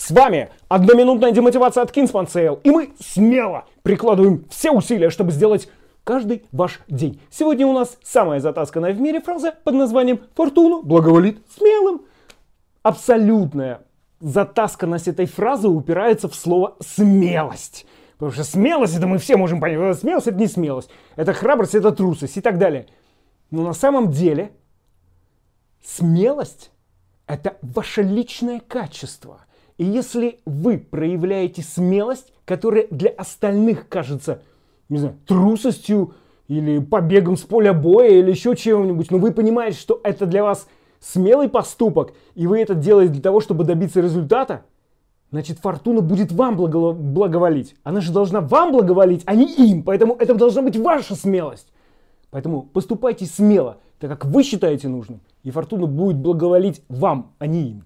С вами одноминутная демотивация от Kingsman Sale. И мы смело прикладываем все усилия, чтобы сделать каждый ваш день. Сегодня у нас самая затасканная в мире фраза под названием «Фортуна благоволит смелым». Абсолютная затасканность этой фразы упирается в слово «смелость». Потому что смелость, это мы все можем понять. Смелость это не смелость. Это храбрость, это трусость и так далее. Но на самом деле смелость это ваше личное качество. И если вы проявляете смелость, которая для остальных кажется, не знаю, трусостью или побегом с поля боя или еще чем-нибудь, но вы понимаете, что это для вас смелый поступок, и вы это делаете для того, чтобы добиться результата, значит, фортуна будет вам благо- благоволить. Она же должна вам благоволить, а не им. Поэтому это должна быть ваша смелость. Поэтому поступайте смело, так как вы считаете нужным. И фортуна будет благоволить вам, а не им.